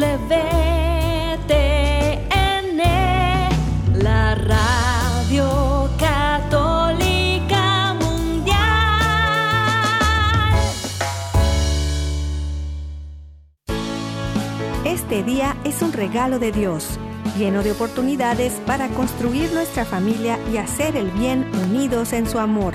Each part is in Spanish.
E, la radio católica mundial. Este día es un regalo de Dios, lleno de oportunidades para construir nuestra familia y hacer el bien unidos en su amor.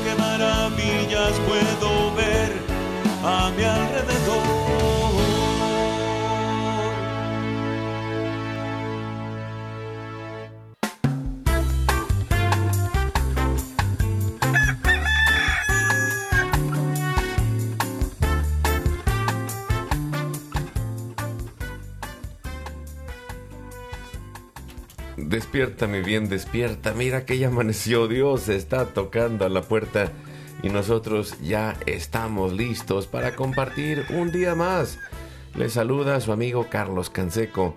a mi alrededor. Despierta, mi bien, despierta. Mira que ya amaneció. Dios está tocando a la puerta y nosotros ya estamos listos para compartir un día más. Le saluda su amigo Carlos Canseco.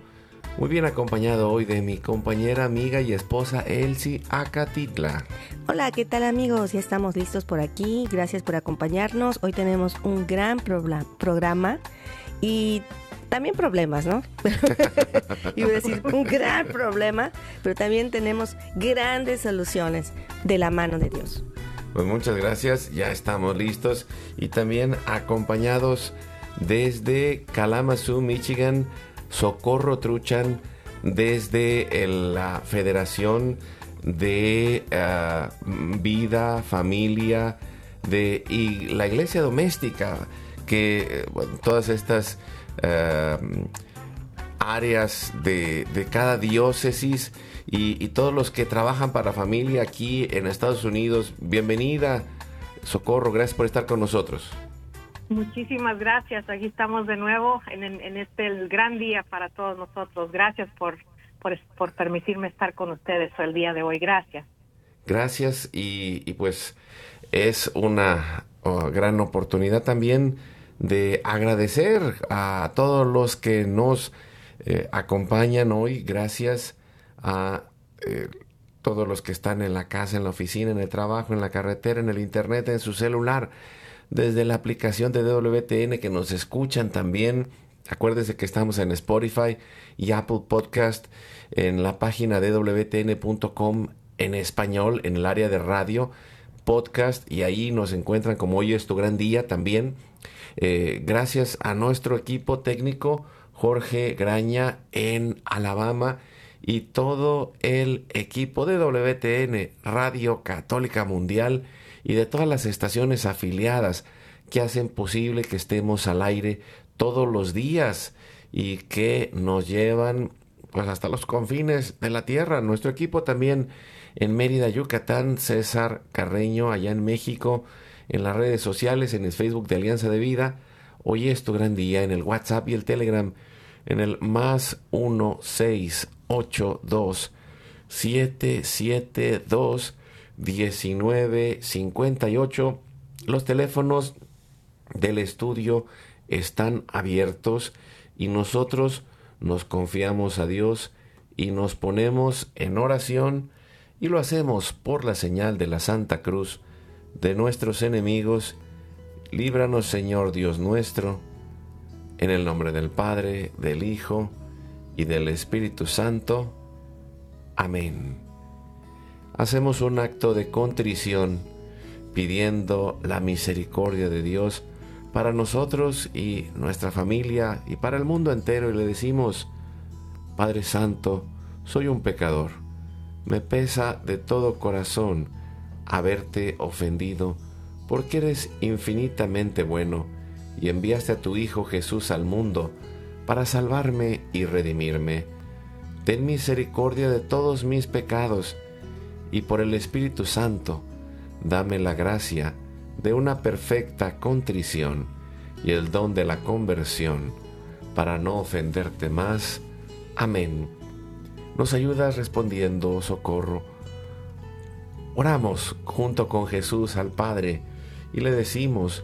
Muy bien acompañado hoy de mi compañera, amiga y esposa Elsie Acatitla. Hola, ¿qué tal amigos? Ya estamos listos por aquí. Gracias por acompañarnos. Hoy tenemos un gran programa y también problemas, ¿no? Iba a decir un gran problema, pero también tenemos grandes soluciones de la mano de Dios. Pues muchas gracias, ya estamos listos. Y también acompañados desde Kalamazoo, Michigan, Socorro Truchan, desde la Federación de ah, Vida, Familia y la Iglesia Doméstica, que eh, todas estas ah, áreas de cada diócesis y, y todos los que trabajan para familia aquí en Estados Unidos. Bienvenida, Socorro, gracias por estar con nosotros. Muchísimas gracias. Aquí estamos de nuevo en, este gran día para todos nosotros. Gracias por, por, por permitirme estar con ustedes el día de hoy. Gracias. Gracias y, y pues es una oh, gran oportunidad también de agradecer a todos los que nos eh, acompañan hoy. Gracias a eh, todos los que están en la casa, en la oficina, en el trabajo, en la carretera, en el internet, en su celular, desde la aplicación de WTN que nos escuchan también. Acuérdese que estamos en Spotify y Apple Podcast, en la página de WTN.com en español, en el área de radio, podcast, y ahí nos encuentran como hoy es tu gran día también. Eh, gracias a nuestro equipo técnico, Jorge Graña en Alabama y todo el equipo de WTN, Radio Católica Mundial y de todas las estaciones afiliadas que hacen posible que estemos al aire todos los días y que nos llevan pues hasta los confines de la tierra. Nuestro equipo también en Mérida, Yucatán, César Carreño allá en México, en las redes sociales, en el Facebook de Alianza de Vida. Hoy es tu gran día en el WhatsApp y el Telegram en el más 1682 772 1958. Los teléfonos del estudio están abiertos y nosotros nos confiamos a Dios y nos ponemos en oración y lo hacemos por la señal de la Santa Cruz de nuestros enemigos. Líbranos Señor Dios nuestro, en el nombre del Padre, del Hijo y del Espíritu Santo. Amén. Hacemos un acto de contrición pidiendo la misericordia de Dios para nosotros y nuestra familia y para el mundo entero y le decimos, Padre Santo, soy un pecador. Me pesa de todo corazón haberte ofendido porque eres infinitamente bueno y enviaste a tu Hijo Jesús al mundo para salvarme y redimirme. Ten misericordia de todos mis pecados y por el Espíritu Santo, dame la gracia de una perfecta contrición y el don de la conversión, para no ofenderte más. Amén. Nos ayudas respondiendo, socorro. Oramos junto con Jesús al Padre y le decimos,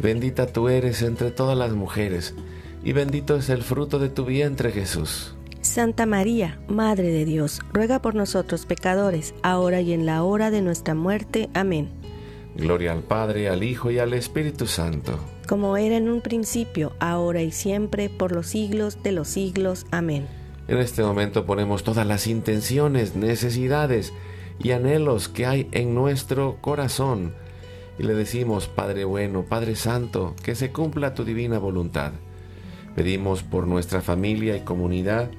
Bendita tú eres entre todas las mujeres, y bendito es el fruto de tu vientre Jesús. Santa María, Madre de Dios, ruega por nosotros pecadores, ahora y en la hora de nuestra muerte. Amén. Gloria al Padre, al Hijo y al Espíritu Santo. Como era en un principio, ahora y siempre, por los siglos de los siglos. Amén. En este momento ponemos todas las intenciones, necesidades y anhelos que hay en nuestro corazón y le decimos, Padre bueno, Padre Santo, que se cumpla tu divina voluntad. Pedimos por nuestra familia y comunidad,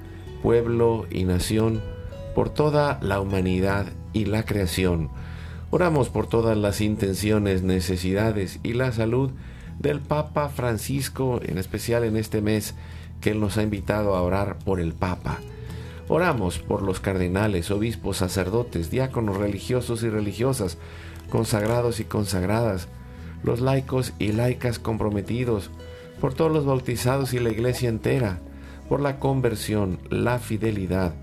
pueblo y nación, por toda la humanidad y la creación. Oramos por todas las intenciones, necesidades y la salud del Papa Francisco, en especial en este mes que Él nos ha invitado a orar por el Papa. Oramos por los cardenales, obispos, sacerdotes, diáconos religiosos y religiosas, consagrados y consagradas, los laicos y laicas comprometidos, por todos los bautizados y la iglesia entera, por la conversión, la fidelidad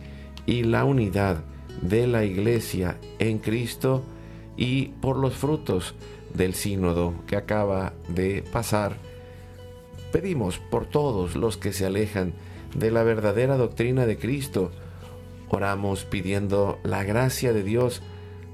y la unidad de la iglesia en Cristo y por los frutos del sínodo que acaba de pasar. Pedimos por todos los que se alejan de la verdadera doctrina de Cristo. Oramos pidiendo la gracia de Dios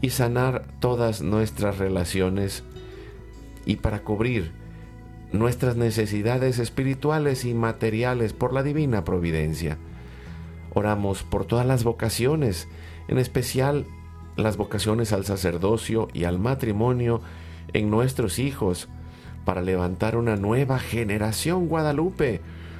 y sanar todas nuestras relaciones y para cubrir nuestras necesidades espirituales y materiales por la divina providencia. Oramos por todas las vocaciones, en especial las vocaciones al sacerdocio y al matrimonio en nuestros hijos, para levantar una nueva generación guadalupe.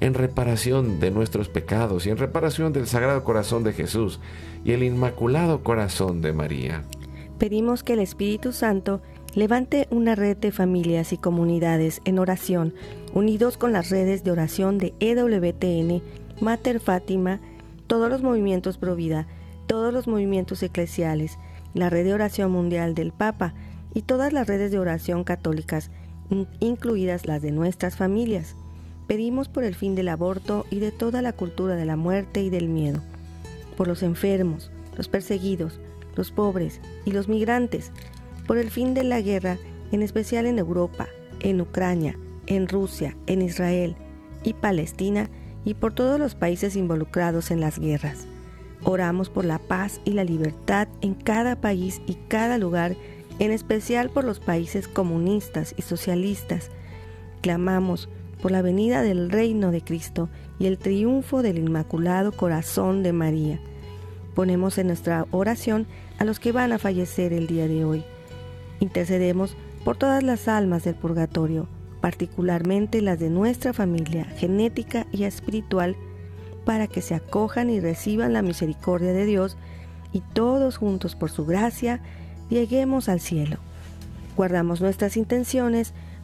en reparación de nuestros pecados y en reparación del Sagrado Corazón de Jesús y el Inmaculado Corazón de María pedimos que el Espíritu Santo levante una red de familias y comunidades en oración, unidos con las redes de oración de EWTN, Mater Fátima, todos los movimientos Pro Vida, todos los movimientos eclesiales, la red de oración mundial del Papa y todas las redes de oración católicas, incluidas las de nuestras familias. Pedimos por el fin del aborto y de toda la cultura de la muerte y del miedo, por los enfermos, los perseguidos, los pobres y los migrantes, por el fin de la guerra, en especial en Europa, en Ucrania, en Rusia, en Israel, y Palestina y por todos los países involucrados en las guerras. Oramos por la paz y la libertad en cada país y cada lugar, en especial por los países comunistas y socialistas. Clamamos por la venida del reino de Cristo y el triunfo del Inmaculado Corazón de María. Ponemos en nuestra oración a los que van a fallecer el día de hoy. Intercedemos por todas las almas del purgatorio, particularmente las de nuestra familia genética y espiritual, para que se acojan y reciban la misericordia de Dios y todos juntos por su gracia lleguemos al cielo. Guardamos nuestras intenciones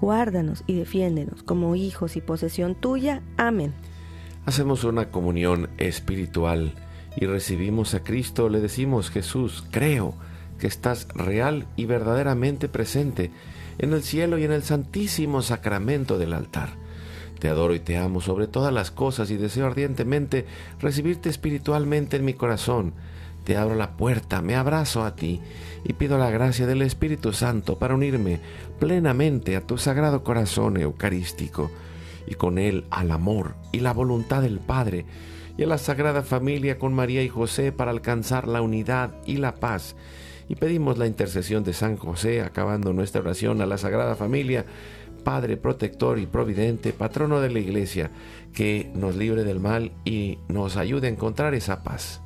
guárdanos y defiéndenos como hijos y posesión tuya. Amén. Hacemos una comunión espiritual y recibimos a Cristo, le decimos, Jesús, creo que estás real y verdaderamente presente en el cielo y en el santísimo sacramento del altar. Te adoro y te amo sobre todas las cosas y deseo ardientemente recibirte espiritualmente en mi corazón. Te abro la puerta, me abrazo a ti y pido la gracia del Espíritu Santo para unirme plenamente a tu sagrado corazón eucarístico y con él al amor y la voluntad del Padre y a la Sagrada Familia con María y José para alcanzar la unidad y la paz y pedimos la intercesión de San José, acabando nuestra oración a la Sagrada Familia, Padre protector y providente, patrono de la Iglesia, que nos libre del mal y nos ayude a encontrar esa paz.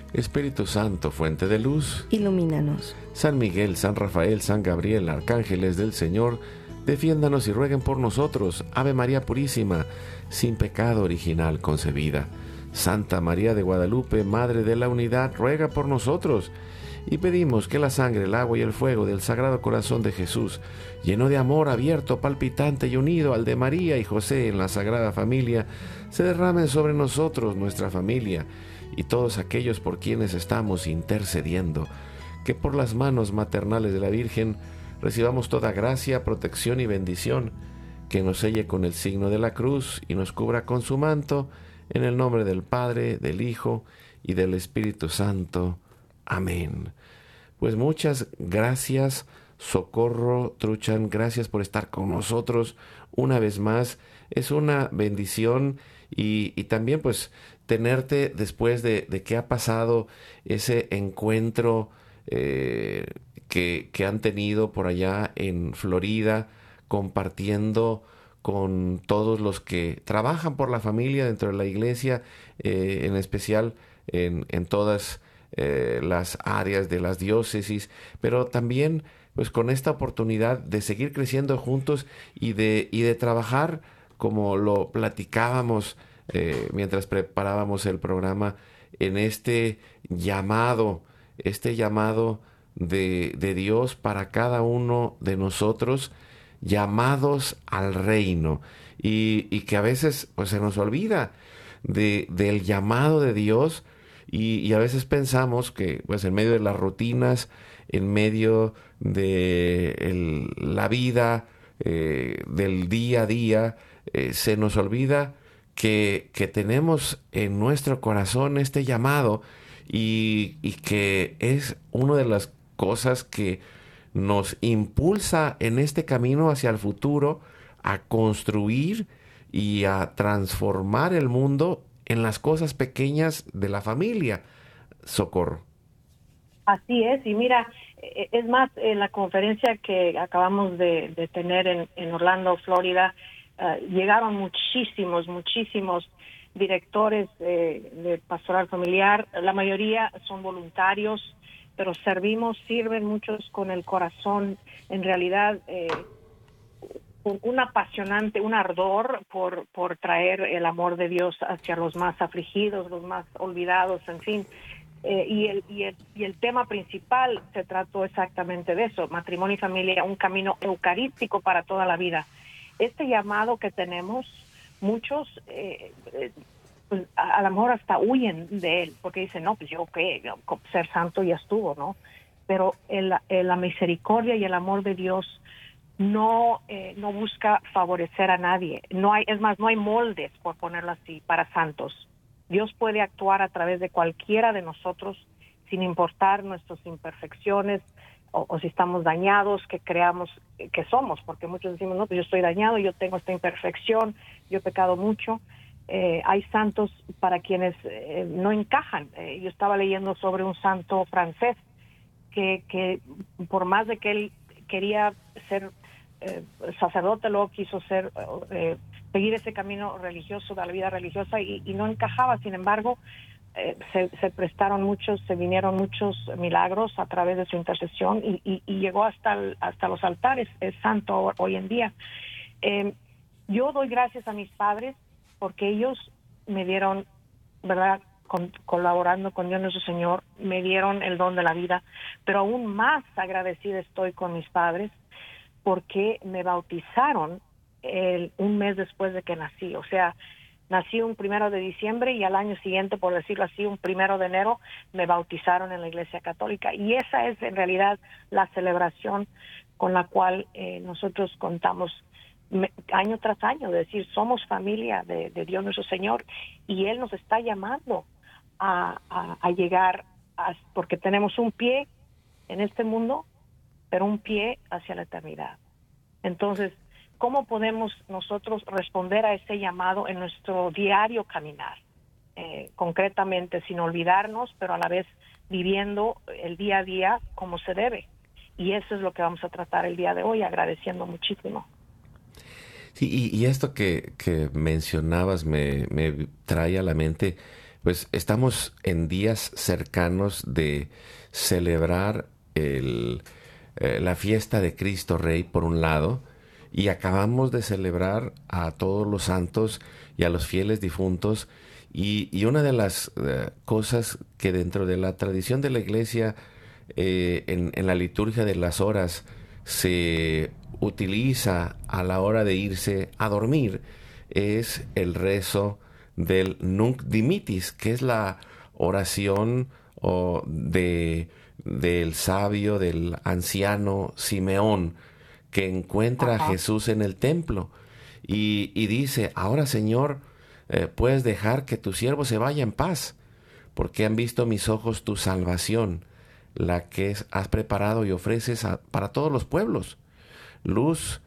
Espíritu Santo, fuente de luz, ilumínanos. San Miguel, San Rafael, San Gabriel, arcángeles del Señor, defiéndanos y rueguen por nosotros. Ave María Purísima, sin pecado original concebida. Santa María de Guadalupe, Madre de la Unidad, ruega por nosotros y pedimos que la sangre, el agua y el fuego del Sagrado Corazón de Jesús, lleno de amor abierto, palpitante y unido al de María y José en la Sagrada Familia, se derramen sobre nosotros, nuestra familia, y todos aquellos por quienes estamos intercediendo, que por las manos maternales de la Virgen recibamos toda gracia, protección y bendición, que nos selle con el signo de la cruz y nos cubra con su manto, en el nombre del Padre, del Hijo y del Espíritu Santo. Amén. Pues muchas gracias, Socorro Truchan, gracias por estar con nosotros una vez más. Es una bendición y, también pues tenerte después de, que ha pasado ese encuentro eh, que, que, han tenido por allá en Florida, compartiendo con todos los que trabajan por la familia dentro de la iglesia, eh, en especial en, en todas eh, las áreas de las diócesis, pero también pues con esta oportunidad de seguir creciendo juntos y de, y de trabajar como lo platicábamos eh, mientras preparábamos el programa en este llamado, este llamado de, de Dios para cada uno de nosotros, llamados al reino. Y, y, que a veces pues se nos olvida de, del llamado de Dios y, a veces pensamos que pues en medio de las rutinas, en medio de la vida, eh, del día a día, eh, se nos olvida que, que, tenemos en nuestro corazón este llamado y, y que es una de las cosas que nos impulsa en este camino hacia el futuro a construir y a transformar el mundo en las cosas pequeñas de la familia. Socorro. Así es, y mira, e-, es más, en la conferencia que acabamos de, tener en, Orlando, Florida, eh, llegaron muchísimos, muchísimos directores eh, de pastoral familiar, la mayoría son voluntarios pero servimos, sirven muchos con el corazón, en realidad, eh, un apasionante, un ardor por, por traer el amor de Dios hacia los más afligidos, los más olvidados, en fin. Eh, y, el, y, el, y el tema principal se trató exactamente de eso, matrimonio y familia, un camino eucarístico para toda la vida. Este llamado que tenemos, muchos eh, eh, pues, a, lo mejor hasta huyen de él, porque dicen, no, pues yo qué, ser santo ya estuvo, ¿no? Pero el, la misericordia y el amor de Dios no, eh, no busca favorecer a nadie. No hay, es más, no hay moldes, por ponerlo así, para santos. Dios puede actuar a través de cualquiera de nosotros sin importar nuestras imperfecciones o, si estamos dañados, que creamos que somos, porque muchos decimos, no, pues yo estoy dañado, yo tengo esta imperfección, yo he pecado mucho. Eh, hay santos para quienes eh, no encajan. yo estaba leyendo sobre un santo francés que, que por más de que él quería ser eh, sacerdote, luego quiso ser, eh, seguir ese camino religioso, de la vida religiosa, y, no encajaba. Sin embargo, eh, se, prestaron muchos, se vinieron muchos milagros a través de su intercesión y, llegó hasta, hasta los altares, es santo hoy en día. Em, yo doy gracias a mis padres porque ellos me dieron, ¿verdad? colaborando con Dios nuestro Señor, me dieron el don de la vida, pero aún más agradecida estoy con mis padres porque me bautizaron el, un mes después de que nací. O sea, nací un primero de diciembre y al año siguiente, por decirlo así, un primero de enero, me bautizaron en la Iglesia Católica. Y esa es en realidad la celebración con la cual eh, nosotros contamos año tras año, es decir, somos familia de, Dios nuestro Señor y Él nos está llamando a, llegar, a, porque tenemos un pie en este mundo pero un pie hacia la eternidad. Entonces, ¿cómo podemos nosotros responder a ese llamado en nuestro diario caminar? Eh, concretamente, sin olvidarnos, pero a la vez viviendo el día a día como se debe. Y eso es lo que vamos a tratar el día de hoy, agradeciendo muchísimo. Sí, y, esto que, mencionabas me, trae a la mente, pues estamos en días cercanos de celebrar el, eh, la fiesta de Cristo Rey por un lado, y acabamos de celebrar a todos los santos y a los fieles difuntos, y, una de las eh, cosas que dentro de la tradición de la iglesia, eh, en, en, la liturgia de las horas, se utiliza a la hora de irse a dormir, es el rezo del Nunc Dimitis, que es la oración o de del sabio, del anciano Simeón, que encuentra a Jesús en el templo. Y, dice, ahora Señor, eh, puedes dejar que tu siervo se vaya en paz, porque han visto mis ojos tu salvación, la que has preparado y ofreces para todos los pueblos, luz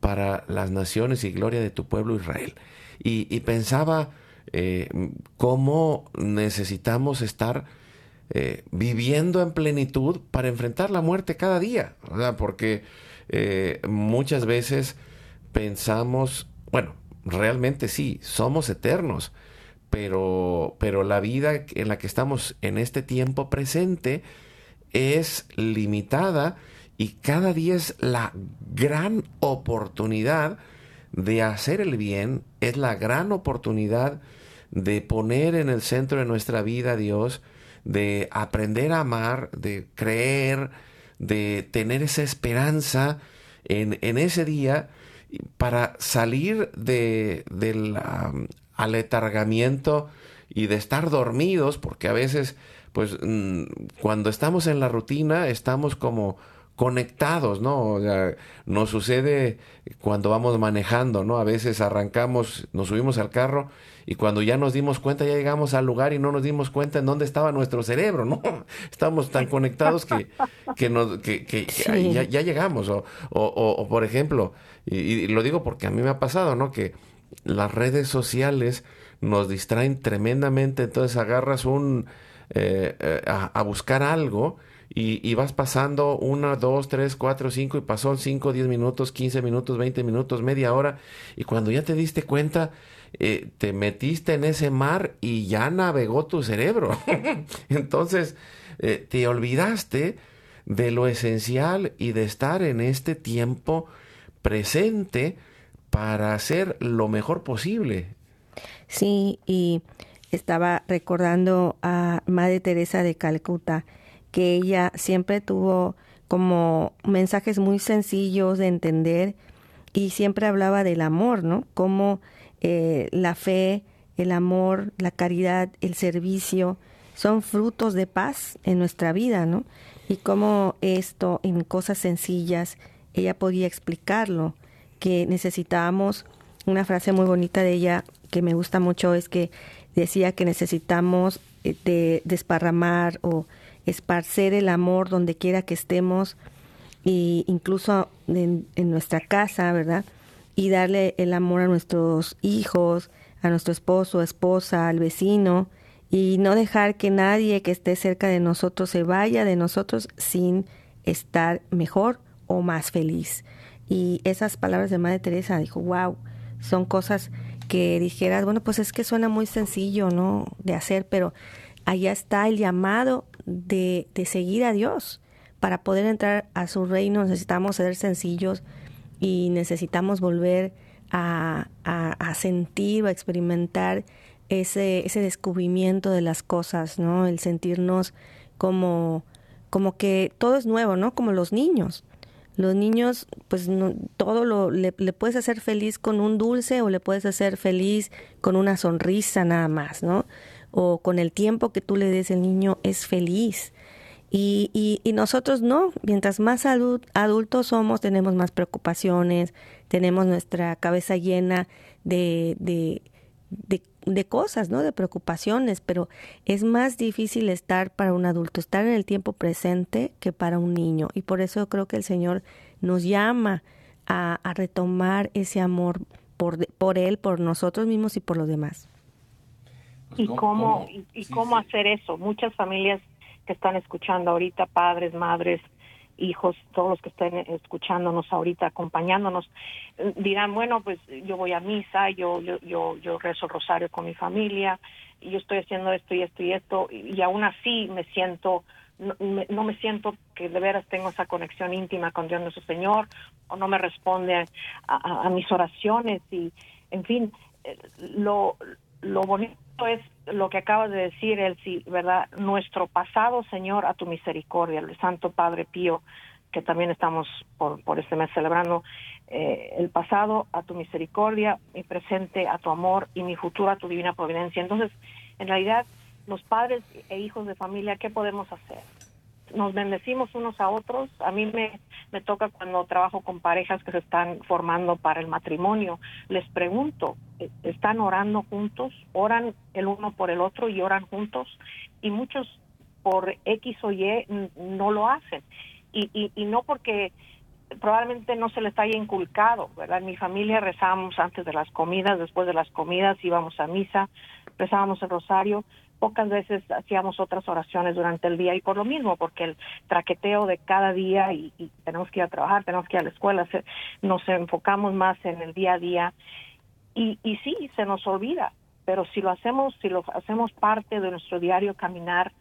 para las naciones y gloria de tu pueblo Israel. Y, pensaba eh, cómo necesitamos estar eh, viviendo en plenitud para enfrentar la muerte cada día, porque eh, muchas veces pensamos, bueno, realmente sí, somos eternos, pero, pero la vida en la que estamos en este tiempo presente es limitada y cada día es la gran oportunidad de hacer el bien, es la gran oportunidad de poner en el centro de nuestra vida a Dios, de aprender a amar, de creer, de tener esa esperanza en, ese día para salir de, del aletargamiento y de estar dormidos, porque a veces, pues, mm, cuando estamos en la rutina, estamos como conectados, ¿no? nos sucede cuando vamos manejando, ¿no? A veces arrancamos, nos subimos al carro y cuando ya nos dimos cuenta, ya llegamos al lugar y no nos dimos cuenta en dónde estaba nuestro cerebro, ¿no? Estamos tan conectados que, que, nos, que, que, ya, llegamos. O, o, o, por ejemplo, y, lo digo porque a mí me ha pasado, ¿no? Que las redes sociales nos distraen tremendamente, entonces agarras un... Eh, eh, a buscar algo y, vas pasando una, dos, tres, cuatro, cinco y pasó cinco, diez minutos, quince minutos, veinte minutos, media hora y cuando ya te diste cuenta eh, te metiste en ese mar y ya navegó tu cerebro. Entonces, eh, te olvidaste de lo esencial y de estar en este tiempo presente para hacer lo mejor posible. Sí, y estaba recordando a Madre Teresa de Calcuta, que ella siempre tuvo como mensajes muy sencillos de entender y siempre hablaba del amor, ¿no? Como eh, la fe, el amor, la caridad, el servicio son frutos de paz en nuestra vida, ¿no? Y cómo esto en cosas sencillas ella podía explicarlo, que necesitábamos, una frase muy bonita de ella que me gusta mucho es que decía que necesitamos eh, de desparramar o esparcer el amor donde quiera que estemos e incluso en, nuestra casa, ¿verdad? Y darle el amor a nuestros hijos, a nuestro esposo, esposa, al vecino, y no dejar que nadie que esté cerca de nosotros se vaya de nosotros sin estar mejor o más feliz. Y esas palabras de Madre Teresa dijo, wow, son cosas que dijeras, bueno, pues es que suena muy sencillo, ¿no? De hacer, pero allá está el llamado de, de seguir a Dios. Para poder entrar a su reino necesitamos ser sencillos y necesitamos volver a, a, sentir o a experimentar ese, ese descubrimiento de las cosas, ¿no? El sentirnos como, como que todo es nuevo, ¿no? Como los niños. Los niños, pues no, todo lo le, le, puedes hacer feliz con un dulce o le puedes hacer feliz con una sonrisa nada más, ¿no? O con el tiempo que tú le des el niño es feliz. Y, y, nosotros no, mientras más adultos somos, tenemos más preocupaciones, tenemos nuestra cabeza llena de, de, de, de, cosas, ¿no? De preocupaciones, pero es más difícil estar para un adulto, estar en el tiempo presente que para un niño. Y por eso creo que el Señor nos llama a, a retomar ese amor por, por Él, por nosotros mismos y por los demás. ¿Y cómo, y, y cómo hacer eso? Muchas familias que están escuchando ahorita, padres, madres, hijos, todos los que estén escuchándonos ahorita, acompañándonos, dirán, bueno, pues yo voy a misa, yo, yo, yo, yo rezo el rosario con mi familia, y yo estoy haciendo esto y esto y esto, y aún así me siento, no me, no me siento que de veras tengo esa conexión íntima con Dios nuestro Señor, o no me responde a, a, a mis oraciones, y en fin, eh, lo, lo bonito es lo que acabas de decir, Elsie, ¿verdad? Nuestro pasado, Señor, a tu misericordia, el Santo Padre Pío, que también estamos por, por este mes celebrando, eh, el pasado a tu misericordia, mi presente a tu amor y mi futuro a tu divina providencia. Entonces, en realidad, los padres e hijos de familia, ¿qué podemos hacer? Nos bendecimos unos a otros. A mí me, me toca cuando trabajo con parejas que se están formando para el matrimonio. Les pregunto, ¿están orando juntos? ¿Oran el uno por el otro y oran juntos? Y muchos por X o Y no lo hacen. Y, y, y no porque probablemente no se les haya inculcado, ¿verdad? En mi familia rezábamos antes de las comidas, después de las comidas íbamos a misa, rezábamos el rosario, pocas veces hacíamos otras oraciones durante el día y por lo mismo, porque el traqueteo de cada día y, y tenemos que ir a trabajar, tenemos que ir a la escuela, se, nos enfocamos más en el día a día. Y, y sí, se nos olvida, pero si lo hacemos, si lo hacemos parte de nuestro diario caminar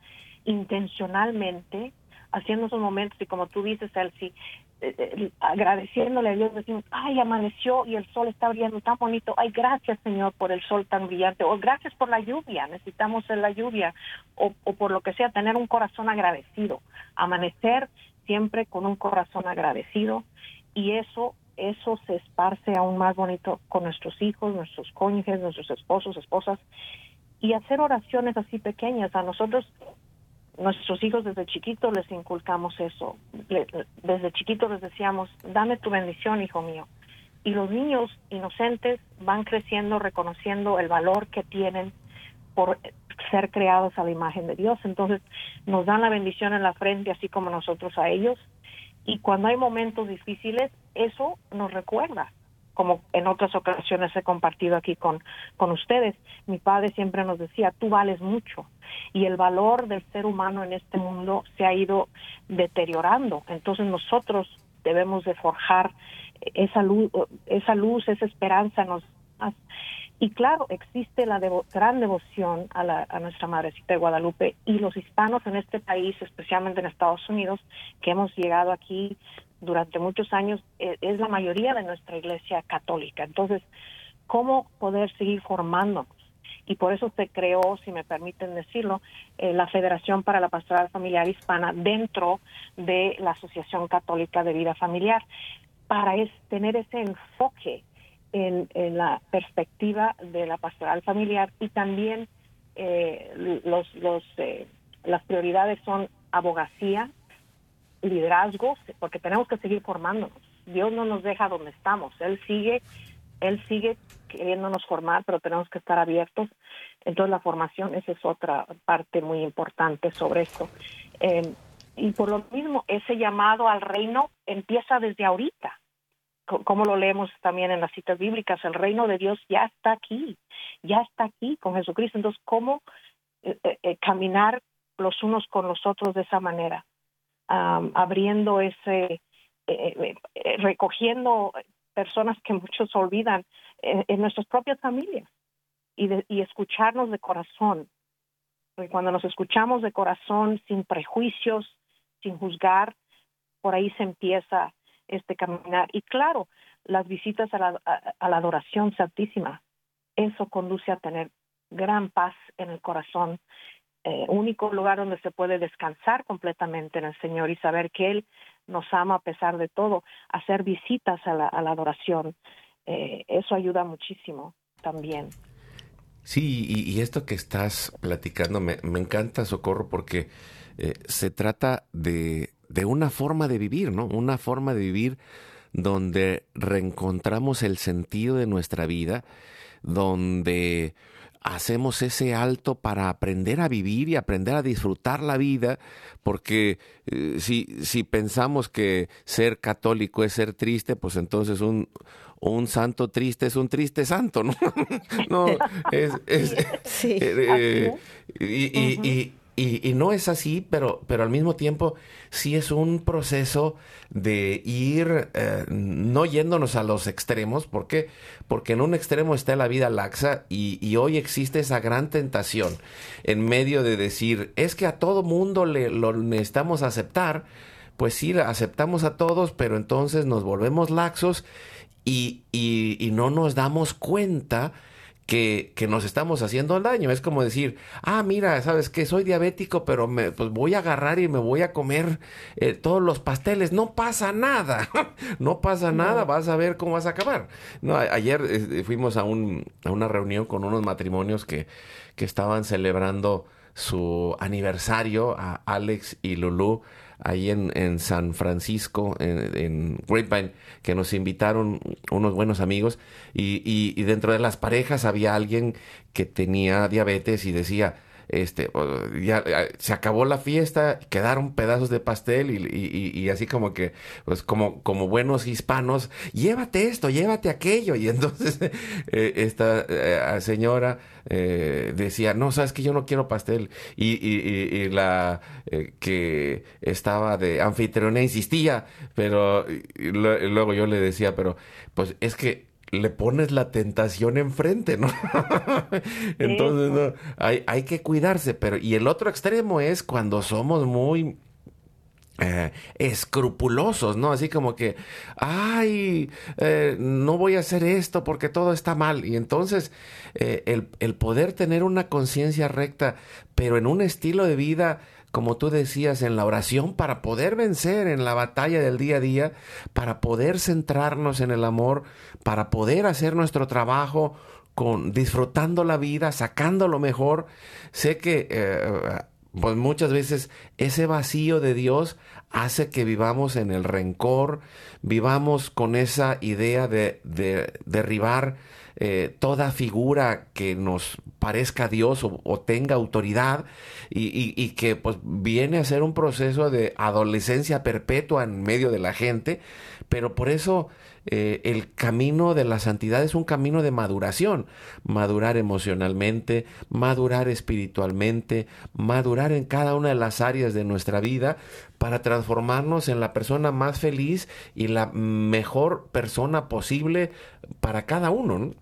intencionalmente, haciendo esos momentos y como tú dices, Elsie, agradeciéndole a Dios, decimos, ay, amaneció y el sol está brillando tan bonito, ay, gracias Señor por el sol tan brillante, o gracias por la lluvia, necesitamos la lluvia, o, o por lo que sea, tener un corazón agradecido, amanecer siempre con un corazón agradecido, y eso eso se esparce aún más bonito con nuestros hijos, nuestros cónyuges, nuestros esposos, esposas, y hacer oraciones así pequeñas. A nosotros nuestros hijos desde chiquitos les inculcamos eso. Desde chiquitos les decíamos, dame tu bendición, hijo mío. Y los niños inocentes van creciendo reconociendo el valor que tienen por ser creados a la imagen de Dios. Entonces nos dan la bendición en la frente, así como nosotros a ellos. Y cuando hay momentos difíciles, eso nos recuerda como en otras ocasiones he compartido aquí con, con ustedes, mi padre siempre nos decía, tú vales mucho. Y el valor del ser humano en este mundo se ha ido deteriorando. Entonces nosotros debemos de forjar esa luz, esa luz, esa esperanza nos Y claro, existe la gran devoción a, la, a nuestra Madrecita de Guadalupe y los hispanos en este país, especialmente en Estados Unidos, que hemos llegado aquí durante muchos años, eh, es la mayoría de nuestra iglesia católica. Entonces, ¿cómo poder seguir formándonos? Y por eso se creó, si me permiten decirlo, eh, la Federación para la Pastoral Familiar Hispana dentro de la Asociación Católica de Vida Familiar, para tener ese enfoque en, la perspectiva de la pastoral familiar y también eh, los, los, eh, las prioridades son abogacía, liderazgo, porque tenemos que seguir formándonos. Dios no nos deja donde estamos, Él sigue, Él sigue queriéndonos formar, pero tenemos que estar abiertos. Entonces la formación, esa es otra parte muy importante sobre esto. Eh, y por lo mismo, ese llamado al reino empieza desde ahorita como lo leemos también en las citas bíblicas, el reino de Dios ya está aquí, ya está aquí con Jesucristo. Entonces, ¿cómo eh, eh, caminar los unos con los otros de esa manera? Abriendo ese, recogiendo personas que muchos olvidan en, nuestras propias familias y, y escucharnos de corazón. Porque cuando nos escuchamos de corazón, sin prejuicios, sin juzgar, por ahí se empieza este caminar. Y claro, las visitas a la, a, la adoración santísima, eso conduce a tener gran paz en el corazón, eh, único lugar donde se puede descansar completamente en el Señor y saber que Él nos ama a pesar de todo, hacer visitas a la, adoración, eh, eso ayuda muchísimo también. Sí, y, esto que estás platicando me, me encanta, Socorro, porque eh, se trata de, de una forma de vivir, ¿no? Una forma de vivir donde reencontramos el sentido de nuestra vida, donde hacemos ese alto para aprender a vivir y aprender a disfrutar la vida, porque eh, si, si pensamos que ser católico es ser triste, pues entonces un, un santo triste es un triste santo, ¿no? no, es... sí, eh, y, y, no es así, pero, pero al mismo tiempo sí es un proceso de ir eh, no yéndonos a los extremos. ¿Por qué? Porque en un extremo está la vida laxa y, y, hoy existe esa gran tentación en medio de decir, es que a todo mundo le, lo necesitamos aceptar. Pues sí, aceptamos a todos, pero entonces nos volvemos laxos y, y, y no nos damos cuenta que, que, nos estamos haciendo daño. Es como decir, ah, mira, sabes que soy diabético, pero me, pues voy a agarrar y me voy a comer eh, todos los pasteles. No pasa nada, no pasa nada, vas a ver cómo vas a acabar. No, ayer eh, fuimos a, un, a una reunión con unos matrimonios que, que estaban celebrando su aniversario a Alex y Lulu ahí en, en San Francisco, en, en, Grapevine, que nos invitaron unos buenos amigos. Y, y, y dentro de las parejas había alguien que tenía diabetes y decía, este, ya, se acabó la fiesta, quedaron pedazos de pastel y, y, así como que, pues como, como buenos hispanos, llévate esto, llévate aquello. Y entonces eh, esta eh, señora eh, decía, no, sabes que yo no quiero pastel. Y, y la que estaba de anfitriona insistía, pero luego yo le decía, pero pues es que le pones la tentación enfrente, ¿no? Entonces, no, hay, hay que cuidarse, pero y el otro extremo es cuando somos muy eh, escrupulosos, ¿no? Así como que, ay, eh, no voy a hacer esto porque todo está mal. Y entonces eh, el, el poder tener una conciencia recta, pero en un estilo de vida como tú decías, en la oración para poder vencer en la batalla del día a día, para poder centrarnos en el amor, para poder hacer nuestro trabajo con disfrutando la vida, sacando lo mejor. Sé que eh, pues muchas veces ese vacío de Dios hace que vivamos en el rencor, vivamos con esa idea de, de derribar eh, toda figura que nos parezca Dios o, tenga autoridad y, que pues viene a ser un proceso de adolescencia perpetua en medio de la gente, pero por eso eh, el camino de la santidad es un camino de maduración, madurar emocionalmente, madurar espiritualmente, madurar en cada una de las áreas de nuestra vida para transformarnos en la persona más feliz y la mejor persona posible para cada uno.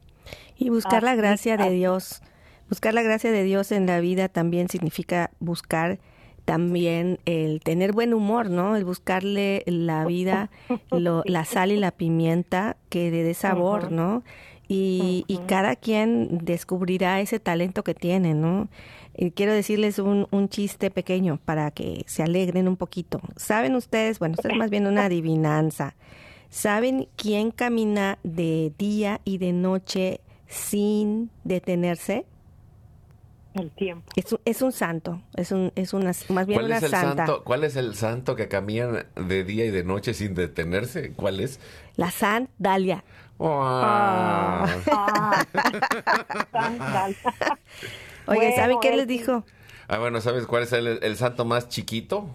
Y buscar la gracia de Dios. Buscar la gracia de Dios en la vida también significa buscar también el tener buen humor, ¿no? El buscarle la vida, la sal y la pimienta que le dé sabor, ¿no? Y, y, cada quien descubrirá ese talento que tiene, ¿no? Y quiero decirles un, un, chiste pequeño para que se alegren un poquito. ¿Saben ustedes? Bueno, esto es más bien una adivinanza. ¿Saben quién camina de día y de noche sin detenerse? El tiempo. Es un, es un santo, es un, es una, más bien ¿Cuál una es el santa. santo? ¿Cuál es el santo que camina de día y de noche sin detenerse? ¿Cuál es? La sandalia. Ah. Ah. Santa. Oye, Bueno, ¿saben qué él- les dijo? Ah, bueno, ¿sabes cuál es el, el santo más chiquito?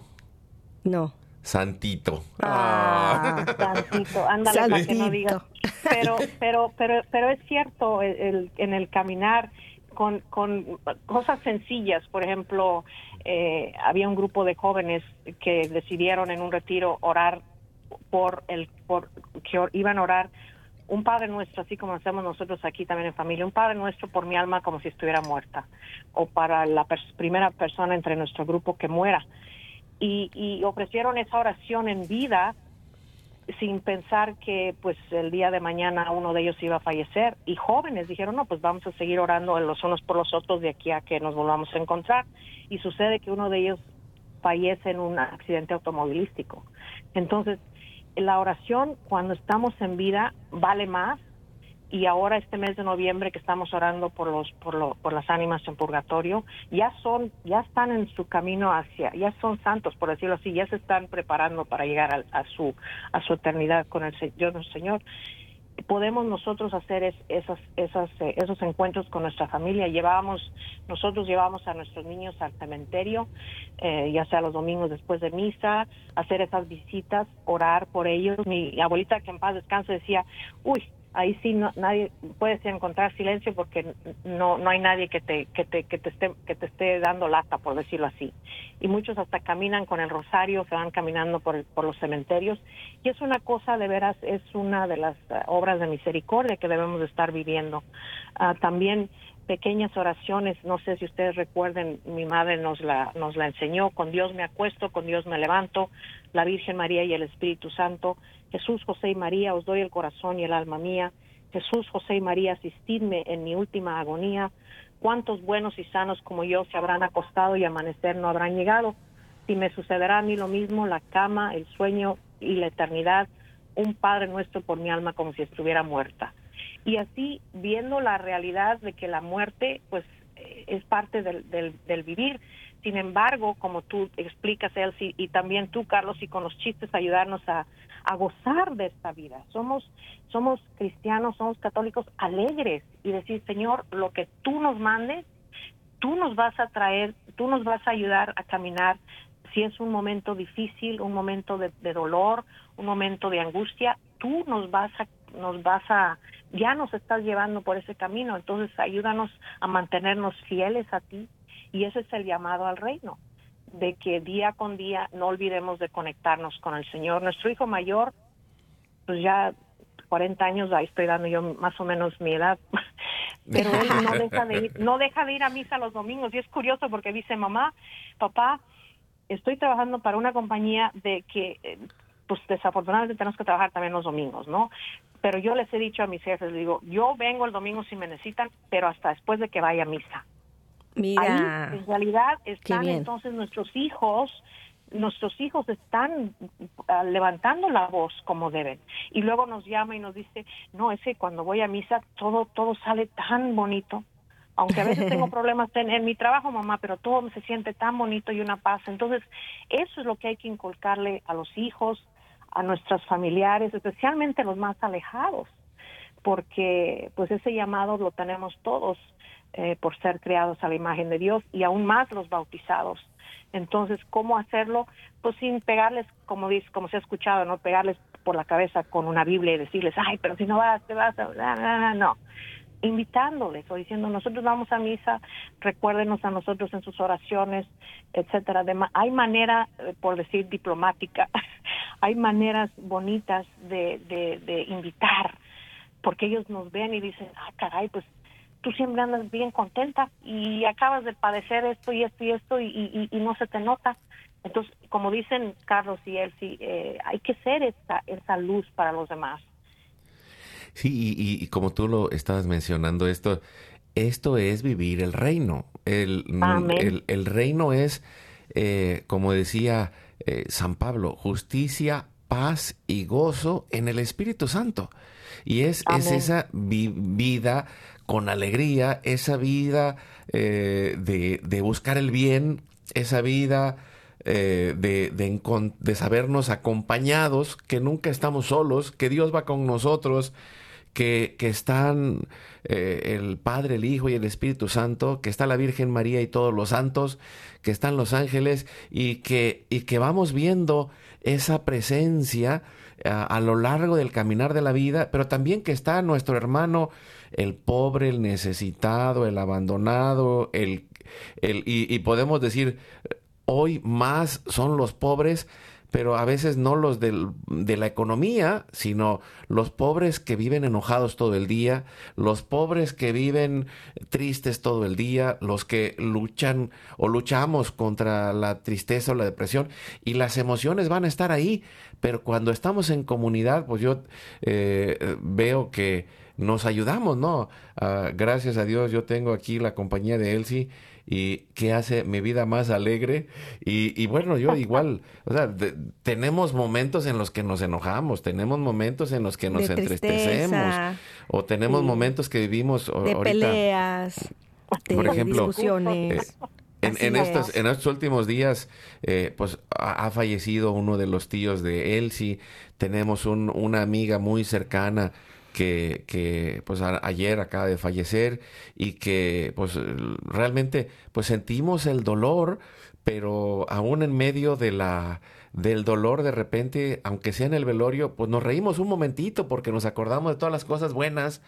No. Santito. Ah. Santito, ándale para que no digas. Pero, pero, pero, pero es cierto, el, el- en el caminar con, con cosas sencillas, por ejemplo, eh, había un grupo de jóvenes que decidieron en un retiro orar por el, por que or- iban a orar un Padre Nuestro, así como hacemos nosotros aquí también en familia, un Padre Nuestro por mi alma como si estuviera muerta, o para la pers- primera persona entre nuestro grupo que muera y, y ofrecieron esa oración en vida sin pensar que pues el día de mañana uno de ellos iba a fallecer. Y jóvenes dijeron no pues vamos a seguir orando los unos por los otros de aquí a que nos volvamos a encontrar y sucede que uno de ellos fallece en un accidente automovilístico. Entonces la oración cuando estamos en vida vale más y ahora este mes de noviembre que estamos orando por los por, lo- por las ánimas en purgatorio ya son ya están en su camino hacia ya son santos por decirlo así ya se están preparando para llegar al- a, su a su eternidad con el Señor nuestro Señor podemos nosotros hacer es- esas, esas, eh, esos encuentros con nuestra familia. Llevábamos, nosotros llevamos a nuestros niños al cementerio, eh, ya sea los domingos después de misa, hacer esas visitas, orar por ellos. Mi abuelita, que en paz descanse, decía, uy, ahí sí no, nadie puedes encontrar silencio porque no no hay nadie que te que te que te esté que te esté dando lata por decirlo así. Y muchos hasta caminan con el rosario se van caminando por el- por los cementerios. Y es una cosa de veras es una de las eh, obras de misericordia que debemos de estar viviendo. Ah, también pequeñas oraciones no sé si ustedes recuerden mi madre nos la nos la enseñó con Dios me acuesto con Dios me levanto la Virgen María y el Espíritu Santo Jesús, José y María, os doy el corazón y el alma mía. Jesús, José y María, asistidme en mi última agonía. Cuántos buenos y sanos como yo se habrán acostado y amanecer no habrán llegado. Si me sucederá a mí lo mismo, la cama, el sueño y la eternidad, un Padre nuestro por mi alma como si estuviera muerta. Y así, viendo la realidad de que la muerte, pues, es parte del, del, del vivir. Sin embargo, como tú explicas, Elsie, y también tú, Carlos, y con los chistes ayudarnos a, a gozar de esta vida. Somos, somos cristianos, somos católicos alegres y decir, Señor, lo que tú nos mandes, tú nos vas a traer, tú nos vas a ayudar a caminar. Si es un momento difícil, un momento de, de dolor, un momento de angustia, tú nos vas a, nos vas a, ya nos estás llevando por ese camino. Entonces, ayúdanos a mantenernos fieles a ti. Y ese es el llamado al reino de que día con día no olvidemos de conectarnos con el Señor. Nuestro hijo mayor, pues ya 40 años, ahí estoy dando yo más o menos mi edad, pero él no deja de ir, no deja de ir a misa los domingos y es curioso porque dice mamá, papá, estoy trabajando para una compañía de que, eh, pues desafortunadamente tenemos que trabajar también los domingos, ¿no? Pero yo les he dicho a mis jefes, les digo, yo vengo el domingo si me necesitan, pero hasta después de que vaya a misa. Mira, Ahí, en realidad, están entonces nuestros hijos, nuestros hijos están ah, levantando la voz como deben. Y luego nos llama y nos dice, no, ese cuando voy a misa todo, todo sale tan bonito. Aunque a veces tengo problemas en, en mi trabajo, mamá, pero todo se siente tan bonito y una paz. Entonces, eso es lo que hay que inculcarle a los hijos, a nuestros familiares, especialmente los más alejados porque pues ese llamado lo tenemos todos eh, por ser creados a la imagen de Dios y aún más los bautizados. Entonces, ¿cómo hacerlo? Pues sin pegarles, como dice, como se ha escuchado, no pegarles por la cabeza con una Biblia y decirles, ay, pero si no vas, te vas, a... no, no, no, no. invitándoles o diciendo, nosotros vamos a misa, recuérdenos a nosotros en sus oraciones, etcétera. De ma- hay manera, eh, por decir diplomática, hay maneras bonitas de, de, de invitar porque ellos nos ven y dicen, ah, caray, pues tú siempre andas bien contenta y acabas de padecer esto y esto y esto y, y, no se te nota. Entonces, como dicen Carlos y Elsie, eh, hay que ser esa, esa luz para los demás. Sí, y, como tú lo estabas mencionando, esto, esto es vivir el reino. El, el, reino es, eh, como decía eh, San Pablo, justicia, paz y gozo en el Espíritu Santo. Y es, es esa vida con alegría, esa vida eh, de, de, buscar el bien, esa vida eh, de, de, sabernos acompañados, que nunca estamos solos, que Dios va con nosotros, que, que están eh, el Padre, el Hijo y el Espíritu Santo, que está la Virgen María y todos los santos, que están los ángeles y que, y que vamos viendo esa presencia a, lo largo del caminar de la vida, pero también que está nuestro hermano, el pobre, el necesitado, el abandonado, el, el y, y podemos decir, hoy más son los pobres pero a veces no los del, de la economía, sino los pobres que viven enojados todo el día, los pobres que viven tristes todo el día, los que luchan o luchamos contra la tristeza o la depresión, y las emociones van a estar ahí, pero cuando estamos en comunidad, pues yo eh, veo que nos ayudamos, ¿no? Ah, gracias a Dios yo tengo aquí la compañía de Elsie y que hace mi vida más alegre. Y, bueno, yo igual, o sea, tenemos momentos en los que nos enojamos, tenemos momentos en los que nos entristecemos, o tenemos momentos que vivimos de peleas, de por ejemplo, discusiones. Eh, en, estos, en estos últimos días, eh, pues ha, fallecido uno de los tíos de Elsie. Tenemos un, una amiga muy cercana que, que pues ayer acaba de fallecer y que pues realmente pues sentimos el dolor, pero aún en medio de la del dolor de repente, aunque sea en el velorio, pues nos reímos un momentito porque nos acordamos de todas las cosas buenas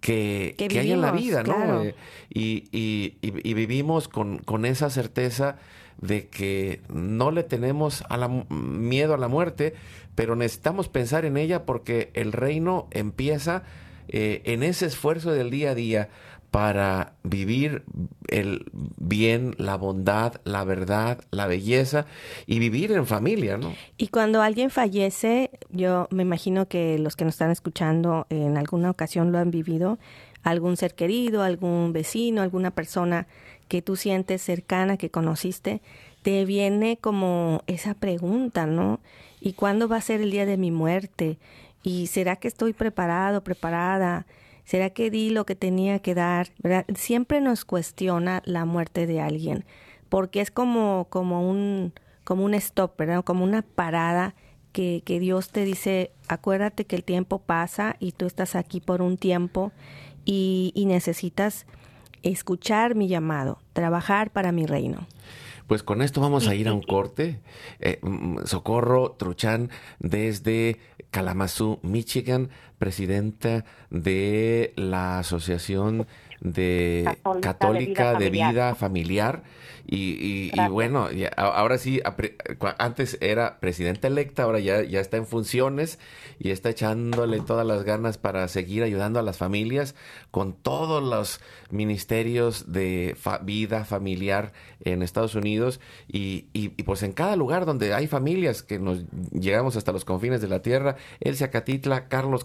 que, que, hay en la vida, ¿no? Eh, y, y, y, vivimos con, con esa certeza de que no le tenemos a la, miedo a la muerte, pero necesitamos pensar en ella porque el reino empieza eh, en ese esfuerzo del día a día para vivir el bien, la bondad, la verdad, la belleza y vivir en familia, ¿no? Y cuando alguien fallece, yo me imagino que los que nos están escuchando en alguna ocasión lo han vivido, algún ser querido, algún vecino, alguna persona que tú sientes cercana, que conociste, te viene como esa pregunta, ¿no? ¿Y cuándo va a ser el día de mi muerte? ¿Y será que estoy preparado, preparada? ¿Será que di lo que tenía que dar? Siempre nos cuestiona la muerte de alguien, porque es como, como un, como un stop, ¿verdad? Como una parada que, que Dios te dice, acuérdate que el tiempo pasa y tú estás aquí por un tiempo y, y necesitas escuchar mi llamado, trabajar para mi reino. Pues con esto vamos a ir a un corte. Eh, mm, Socorro Truchan desde Kalamazoo, Michigan, presidenta de la Asociación de Católica, de, vida Familiar. Y, bueno, ahora sí, antes era presidenta electa, ahora ya, ya está en funciones y está echándole todas las ganas para seguir ayudando a las familias con todos los ministerios de vida familiar en Estados Unidos. Y, y, pues en cada lugar donde hay familias que nos llegamos hasta los confines de la tierra, Elsia Catitla, Carlos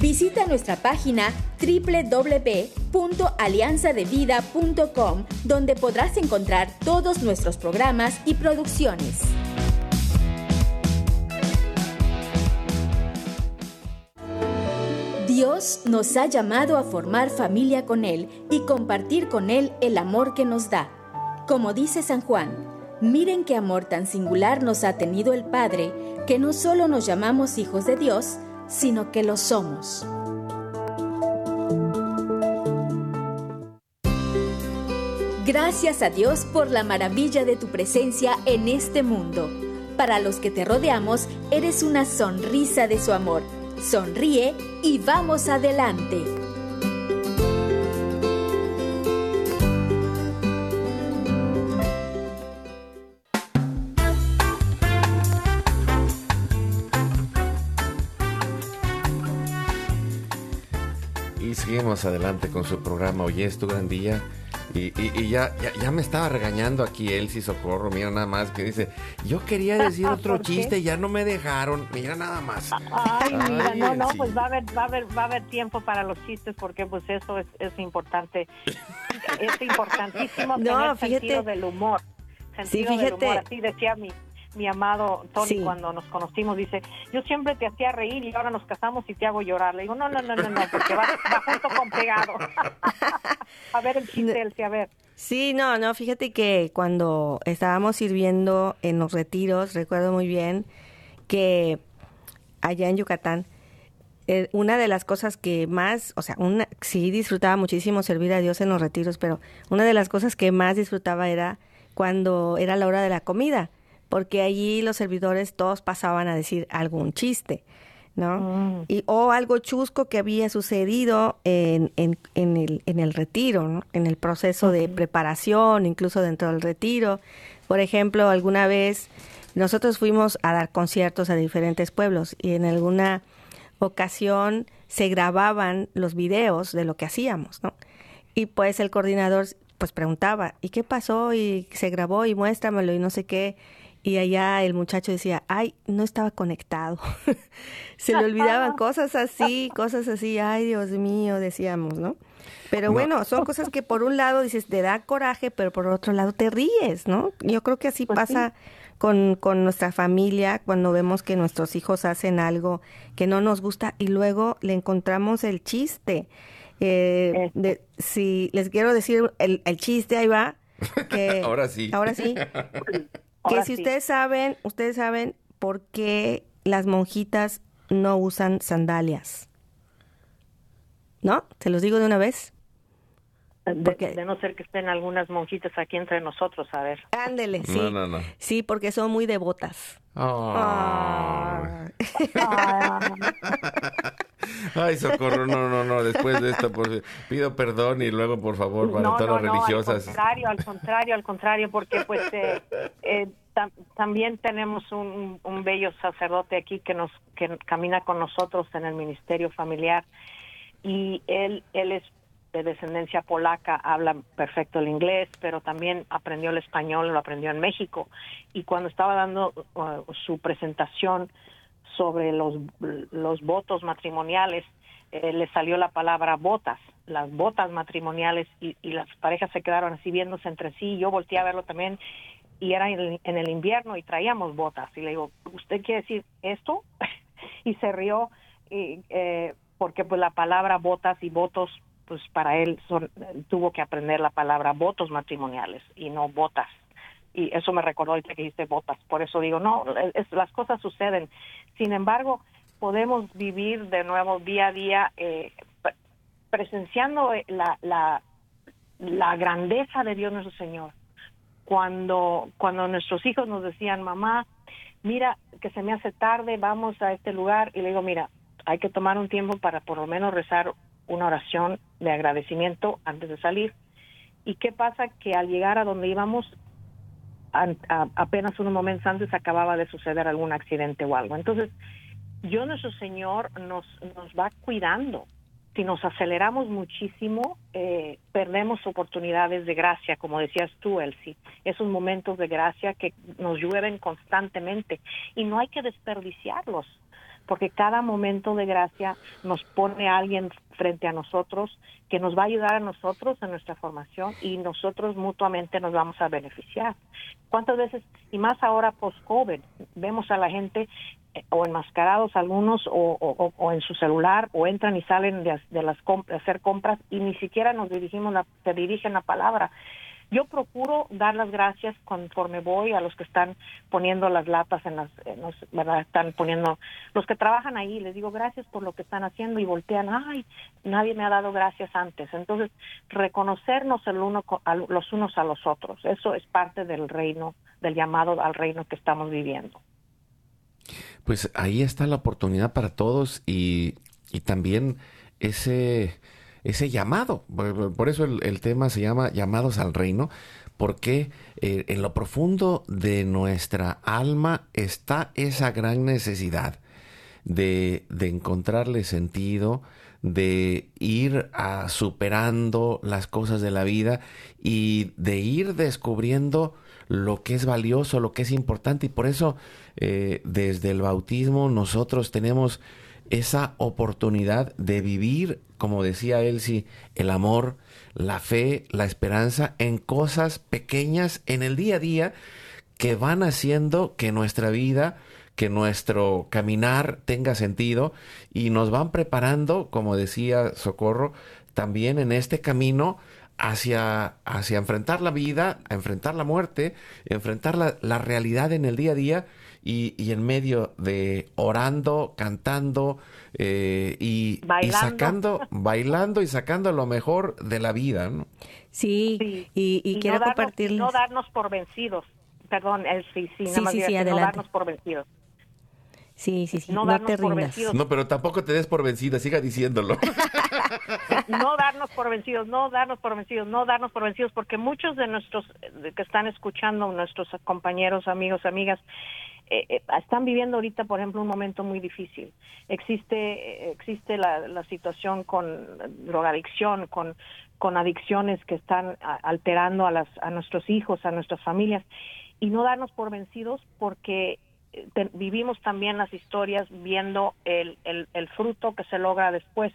Visita nuestra página www.alianzadevida.com donde podrás encontrar todos nuestros programas y producciones. Dios nos ha llamado a formar familia con Él y compartir con Él el amor que nos da. Como dice San Juan, miren qué amor tan singular nos ha tenido el Padre, que no solo nos llamamos hijos de Dios, sino que lo somos. Gracias a Dios por la maravilla de tu presencia en este mundo. Para los que te rodeamos, eres una sonrisa de su amor. Sonríe y vamos adelante. Y seguimos adelante con su programa Hoy es tu gran día. Y, y, ya, ya, me estaba regañando aquí Elsie Socorro, mira nada más, que dice, yo quería decir otro chiste y ya no me dejaron, mira nada más. Ay, mira, no, no, pues va a haber, va a haber, va a haber tiempo para los chistes porque pues eso es, es importante, es importantísimo no, tener fíjate, sentido del humor, sentido sí, fíjate, del humor, así decía mi, mi amado Tony cuando nos conocimos, dice, yo siempre te hacía reír y ahora nos casamos y te hago llorar. Le digo, no, no, no, no, no porque va, junto con pegado. a ver el chiste, a ver. Sí, no, no, fíjate que cuando estábamos sirviendo en los retiros, recuerdo muy bien que allá en Yucatán, eh, una de las cosas que más, o sea, una, sí disfrutaba muchísimo servir a Dios en los retiros, pero una de las cosas que más disfrutaba era cuando era la hora de la comida porque allí los servidores todos pasaban a decir algún chiste, ¿no? Mm. Y, o algo chusco que había sucedido en, en, en, el, en el retiro, ¿no? En el proceso de preparación, incluso dentro del retiro. Por ejemplo, alguna vez nosotros fuimos a dar conciertos a diferentes pueblos y en alguna ocasión se grababan los videos de lo que hacíamos, ¿no? Y pues el coordinador pues preguntaba, ¿y qué pasó? Y se grabó y muéstramelo y no sé qué. Y allá el muchacho decía, ay, no estaba conectado. Se le olvidaban cosas así, cosas así, ay, Dios mío, decíamos, ¿no? Pero bueno, son cosas que por un lado dices, te da coraje, pero por otro lado te ríes, ¿no? Yo creo que así pues pasa con, con nuestra familia cuando vemos que nuestros hijos hacen algo que no nos gusta y luego le encontramos el chiste. Eh, de, si les quiero decir el, el chiste, ahí va. Que, ahora sí. Ahora sí. Que si ustedes saben, ustedes saben por qué las monjitas no usan sandalias. ¿No? ¿Se los digo de una vez? De, no ser que estén algunas monjitas aquí entre nosotros, a ver. Ándele, sí. No, no, no. Sí, porque son muy devotas. Ay, socorro, no, no, no, después de esto pido perdón y luego, por favor, para todas las religiosas. Al contrario, al contrario, al contrario, porque pues eh, eh, también tenemos un, un, bello sacerdote aquí que nos que camina con nosotros en el ministerio familiar y él él es de descendencia polaca, habla perfecto el inglés, pero también aprendió el español, lo aprendió en México. Y cuando estaba dando uh, su presentación sobre los, los votos matrimoniales, eh, le salió la palabra botas, las botas matrimoniales, y, las parejas se quedaron así viéndose entre sí. Yo volteé a verlo también, y era en el, invierno y traíamos botas. Y le digo, ¿usted quiere decir esto? y se rió, y, eh, porque pues la palabra botas y votos pues para él son, tuvo que aprender la palabra votos matrimoniales y no botas. Y eso me recordó ahorita que dijiste botas. Por eso digo, no, las cosas suceden. Sin embargo, podemos vivir de nuevo día a día eh, presenciando eh, la, la, la grandeza de Dios nuestro Señor. Cuando, cuando nuestros hijos nos decían, mamá, mira que se me hace tarde, vamos a este lugar, y le digo, mira, hay que tomar un tiempo para por lo menos rezar una oración de agradecimiento antes de salir. ¿Y qué pasa? Que al llegar a donde íbamos, apenas unos momentos antes acababa de suceder algún accidente o algo. Entonces, yo, nuestro Señor, nos, nos va cuidando. Si nos aceleramos muchísimo, eh, perdemos oportunidades de gracia, como decías tú, Elsie. Esos momentos de gracia que nos llueven constantemente y no hay que desperdiciarlos porque cada momento de gracia nos pone a alguien frente a nosotros que nos va a ayudar a nosotros en nuestra formación y nosotros mutuamente nos vamos a beneficiar. ¿Cuántas veces, y más ahora post-COVID, vemos a la gente eh, o enmascarados algunos o, en su celular o entran y salen de, las hacer compras y ni siquiera nos dirigimos la, se dirigen la palabra. Yo procuro dar las gracias conforme voy a los que están poniendo las latas en las, ¿verdad? Están poniendo, los que trabajan ahí, les digo gracias por lo que están haciendo y voltean, ay, nadie me ha dado gracias antes. Entonces, reconocernos el uno, los unos a los otros, eso es parte del reino, del llamado al reino que estamos viviendo. Pues ahí está la oportunidad para todos y, y también ese, ese llamado. Por eso el, tema se llama llamados al reino, porque eh, en lo profundo de nuestra alma está esa gran necesidad de, encontrarle sentido, de ir superando las cosas de la vida y de ir descubriendo lo que es valioso, lo que es importante. Y por eso eh, desde el bautismo nosotros tenemos esa oportunidad de vivir, como decía Elsie, el amor, la fe, la esperanza en cosas pequeñas en el día a día que van haciendo que nuestra vida, que nuestro caminar tenga sentido y nos van preparando, como decía Socorro, también en este camino hacia, hacia enfrentar la vida, a enfrentar la muerte, enfrentar la, la realidad en el día a día y, en medio de orando, cantando eh, y, sacando, bailando y sacando lo mejor de la vida, ¿no? Sí, y, quiero no compartirles. no darnos por vencidos, perdón, el sí, sí, nada más no darnos por vencidos. Sí, sí, sí, no, no te rindas. No, pero tampoco te des por vencida, siga diciéndolo. no darnos por vencidos, no darnos por vencidos, no darnos por vencidos, porque muchos de nuestros que están escuchando, nuestros compañeros, amigos, amigas, eh, eh, están viviendo ahorita, por ejemplo, un momento muy difícil. Existe, existe la, la situación con drogadicción, con, con adicciones que están alterando a, las, a nuestros hijos, a nuestras familias, y no darnos por vencidos porque eh, vivimos también las historias viendo el, el, el, fruto que se logra después.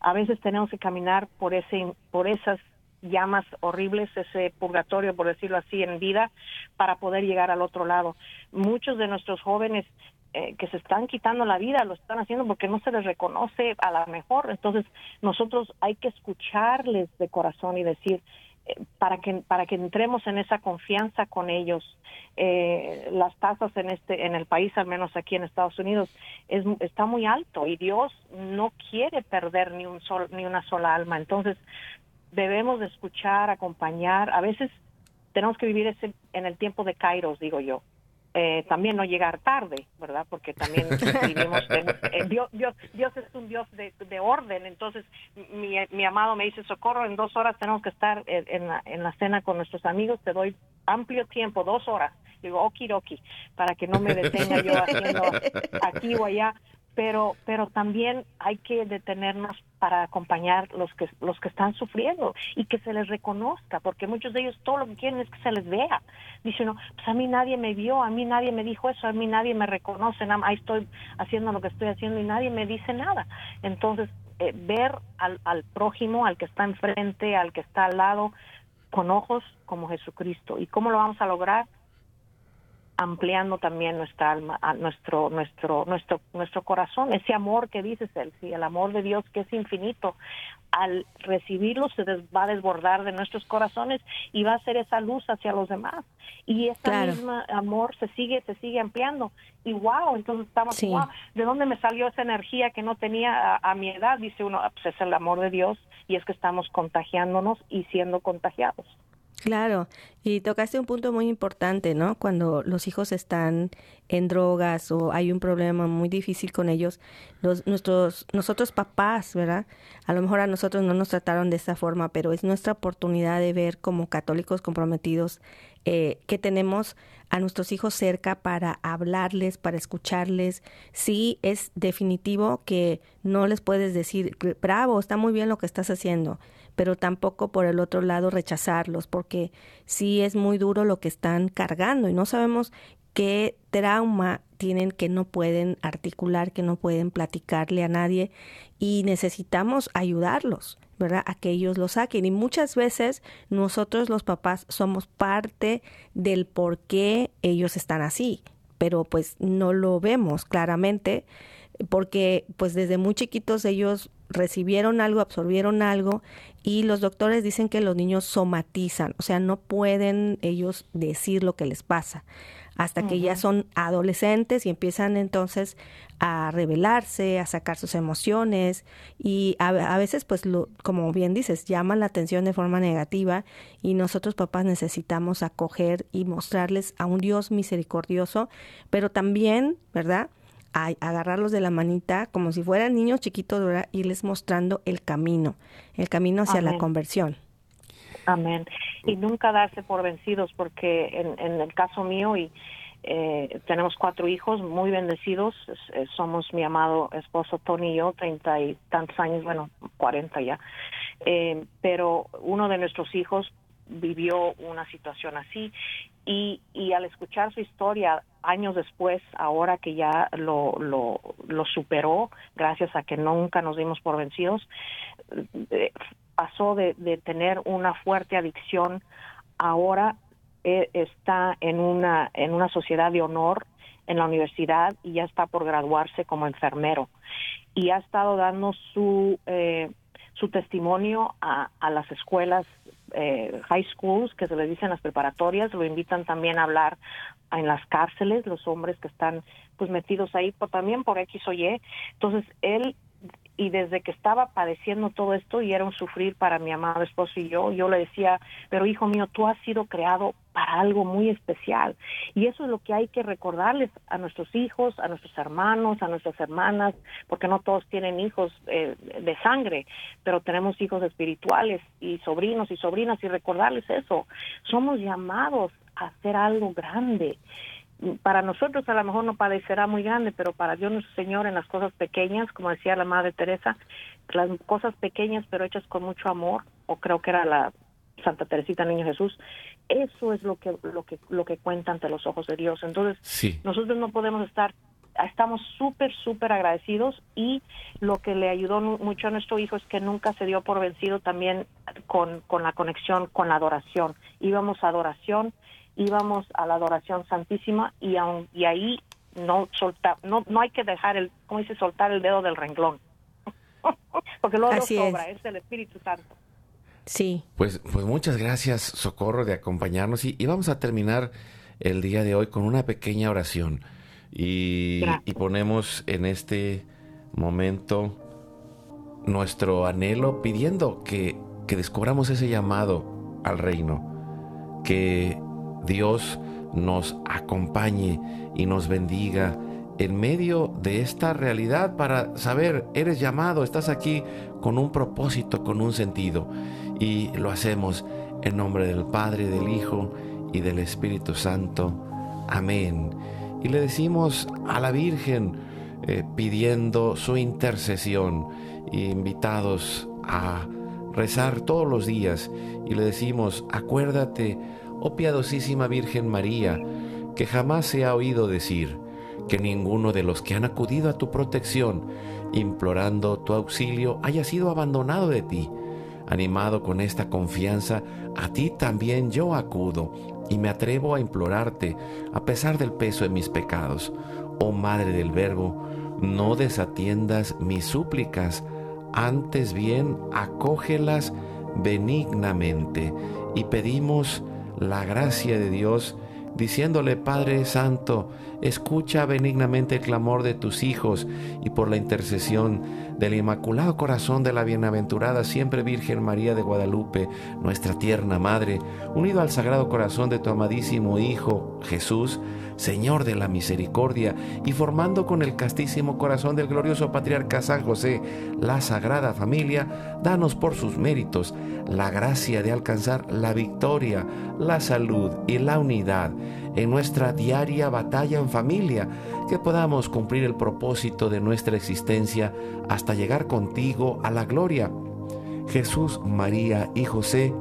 A veces tenemos que caminar por ese por esas llamas horribles, ese purgatorio, por decirlo así, en vida, para poder llegar al otro lado. Muchos de nuestros jóvenes eh, que se están quitando la vida lo están haciendo porque no se les reconoce a la mejor. Entonces, nosotros hay que escucharles de corazón y decir, eh, para que para que entremos en esa confianza con ellos eh, las tasas en este en el país al menos aquí en Estados Unidos es está muy alto y Dios no quiere perder ni un sol ni una sola alma entonces debemos de escuchar, acompañar. A veces tenemos que vivir ese, en el tiempo de Kairos, digo yo. Eh, también no llegar tarde, ¿verdad? Porque también vivimos, eh, Dios, Dios, Dios, es un Dios de, de orden, entonces mi, mi, amado me dice, socorro, en dos horas tenemos que estar en, la, en la cena con nuestros amigos, te doy amplio tiempo, dos horas. Digo, okidoki, para que no me detenga yo haciendo aquí o allá pero pero también hay que detenernos para acompañar los que los que están sufriendo y que se les reconozca porque muchos de ellos todo lo que quieren es que se les vea. Dice uno pues a mí nadie me vio a mí nadie me dijo eso a mí nadie me reconoce ahí estoy haciendo lo que estoy haciendo y nadie me dice nada entonces eh, ver al, al prójimo al que está enfrente al que está al lado con ojos como Jesucristo. Y cómo lo vamos a lograr ampliando también nuestra alma, a nuestro, nuestro, nuestro, nuestro corazón, ese amor que dices él, sí, el amor de Dios que es infinito. Al recibirlo se va a desbordar de nuestros corazones y va a ser esa luz hacia los demás. Y ese mismo amor se sigue, se sigue ampliando. Y wow, entonces estamos, wow, ¿de dónde me salió esa energía que no tenía a, mi edad? Dice uno, ah, pues es el amor de Dios y es que estamos contagiándonos y siendo contagiados. Claro, y tocaste un punto muy importante, ¿no? Cuando los hijos están en drogas o hay un problema muy difícil con ellos, los, nuestros, nosotros papás, ¿verdad? A lo mejor a nosotros no nos trataron de esa forma, pero es nuestra oportunidad de ver como católicos comprometidos eh, que tenemos a nuestros hijos cerca para hablarles, para escucharles. Sí, es definitivo que no les puedes decir, bravo, está muy bien lo que estás haciendo pero tampoco por el otro lado rechazarlos, porque sí es muy duro lo que están cargando y no sabemos qué trauma tienen que no pueden articular, que no pueden platicarle a nadie y necesitamos ayudarlos, ¿verdad? A que ellos lo saquen. Y muchas veces nosotros los papás somos parte del por qué ellos están así, pero pues no lo vemos claramente porque pues desde muy chiquitos ellos recibieron algo, absorbieron algo y los doctores dicen que los niños somatizan, o sea, no pueden ellos decir lo que les pasa hasta que ya son adolescentes y empiezan entonces a revelarse, a sacar sus emociones y a, veces, pues, lo, como bien dices, llaman la atención de forma negativa y nosotros papás necesitamos acoger y mostrarles a un Dios misericordioso, pero también, ¿verdad? A agarrarlos de la manita como si fueran niños chiquitos, ¿verdad? Irles mostrando el camino, el camino hacia la conversión. Amén. Y nunca darse por vencidos, porque en, en el caso mío y eh, tenemos cuatro hijos muy bendecidos. Eh, somos mi amado esposo Tony y yo, treinta y tantos años, bueno, cuarenta ya. Eh, pero uno de nuestros hijos vivió una situación así y, y al escuchar su historia años después, ahora que ya lo, lo, lo superó, gracias a que nunca nos dimos por vencidos, eh, pasó de, de tener una fuerte adicción ahora eh, está en una, en una sociedad de honor en la universidad y ya está por graduarse como enfermero. Y ha estado dando su, eh, su testimonio a, a las escuelas eh, high schools, que se les dicen las preparatorias, lo invitan también a hablar en las cárceles, los hombres que están pues metidos ahí por, también por X o Y. Entonces, él y desde que estaba padeciendo todo esto y era un sufrir para mi amado esposo y yo, yo le decía, pero hijo mío, tú has sido creado para algo muy especial. Y eso es lo que hay que recordarles a nuestros hijos, a nuestros hermanos, a nuestras hermanas, porque no todos tienen hijos eh, de sangre, pero tenemos hijos espirituales y sobrinos y sobrinas y recordarles eso. Somos llamados a hacer algo grande para nosotros a lo mejor no parecerá muy grande, pero para Dios nuestro Señor en las cosas pequeñas, como decía la Madre Teresa, las cosas pequeñas pero hechas con mucho amor, o creo que era la Santa Teresita Niño Jesús, eso es lo que lo que lo que cuenta ante los ojos de Dios. Entonces, nosotros no podemos estar estamos súper, súper agradecidos y lo que le ayudó mucho a nuestro hijo es que nunca se dio por vencido también con, con la conexión con la adoración. Íbamos a adoración íbamos a la adoración santísima y, aun, y ahí no solta, no, no hay que dejar el, ¿cómo dice? Soltar el dedo del renglón. Porque luego sobra, es. el Espíritu Santo. Sí. Pues, pues muchas gracias, Socorro, de acompañarnos. Y, y vamos a terminar el día de hoy con una pequeña oración. Y, y, ponemos en este momento nuestro anhelo pidiendo que, que descubramos ese llamado al reino, que Dios nos acompañe y nos bendiga en medio de esta realidad para saber, eres llamado, estás aquí con un propósito, con un sentido. Y lo hacemos en nombre del Padre, del Hijo y del Espíritu Santo. Amén. Y le decimos a la Virgen, eh, pidiendo su intercesión, invitados a rezar todos los días, y le decimos, acuérdate, oh piadosísima Virgen María, que jamás se ha oído decir que ninguno de los que han acudido a tu protección, implorando tu auxilio, haya sido abandonado de ti. Animado con esta confianza, a ti también yo acudo y me atrevo a implorarte a pesar del peso de mis pecados. Oh Madre del Verbo, no desatiendas mis súplicas, antes bien acógelas benignamente y pedimos la gracia de Dios, diciéndole, Padre Santo, escucha benignamente el clamor de tus hijos y por la intercesión del Inmaculado Corazón de la Bienaventurada siempre Virgen María de Guadalupe, nuestra tierna Madre, unido al Sagrado Corazón de tu amadísimo Hijo Jesús, Señor de la Misericordia, y formando con el castísimo corazón del glorioso patriarca San José la Sagrada Familia, danos por sus méritos la gracia de alcanzar la victoria, la salud y la unidad en nuestra diaria batalla en familia, que podamos cumplir el propósito de nuestra existencia hasta llegar contigo a la gloria. Jesús, María y José,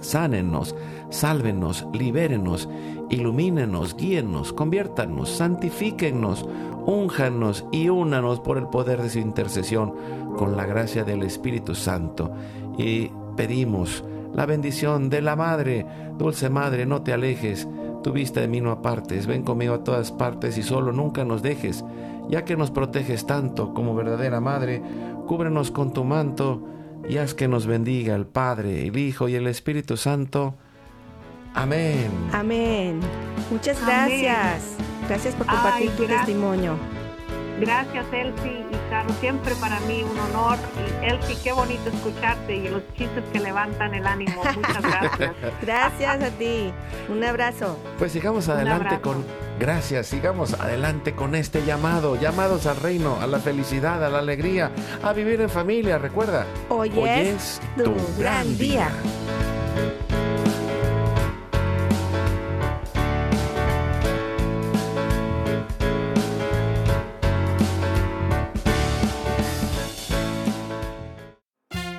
sánenos, sálvenos, libérenos, ilumínenos, guíennos, conviértanos, santifíquennos, únjanos y únanos por el poder de su intercesión con la gracia del Espíritu Santo. Y pedimos la bendición de la Madre, dulce Madre, no te alejes, tu vista de mí no apartes, ven conmigo a todas partes y solo nunca nos dejes ya que nos proteges tanto como verdadera Madre, cúbrenos con tu manto y haz que nos bendiga el Padre, el Hijo y el Espíritu Santo. Amén. Amén. Muchas gracias. Gracias por compartir tu testimonio. Gracias, Elsie. Y Caro, siempre para mí un honor. Y Elsie, qué bonito escucharte y los chistes que levantan el ánimo. Muchas gracias. gracias a ti. Un abrazo. Pues sigamos adelante con... Gracias, sigamos adelante con este llamado, llamados al reino, a la felicidad, a la alegría, a vivir en familia. Recuerda, hoy, es, tu, gran día.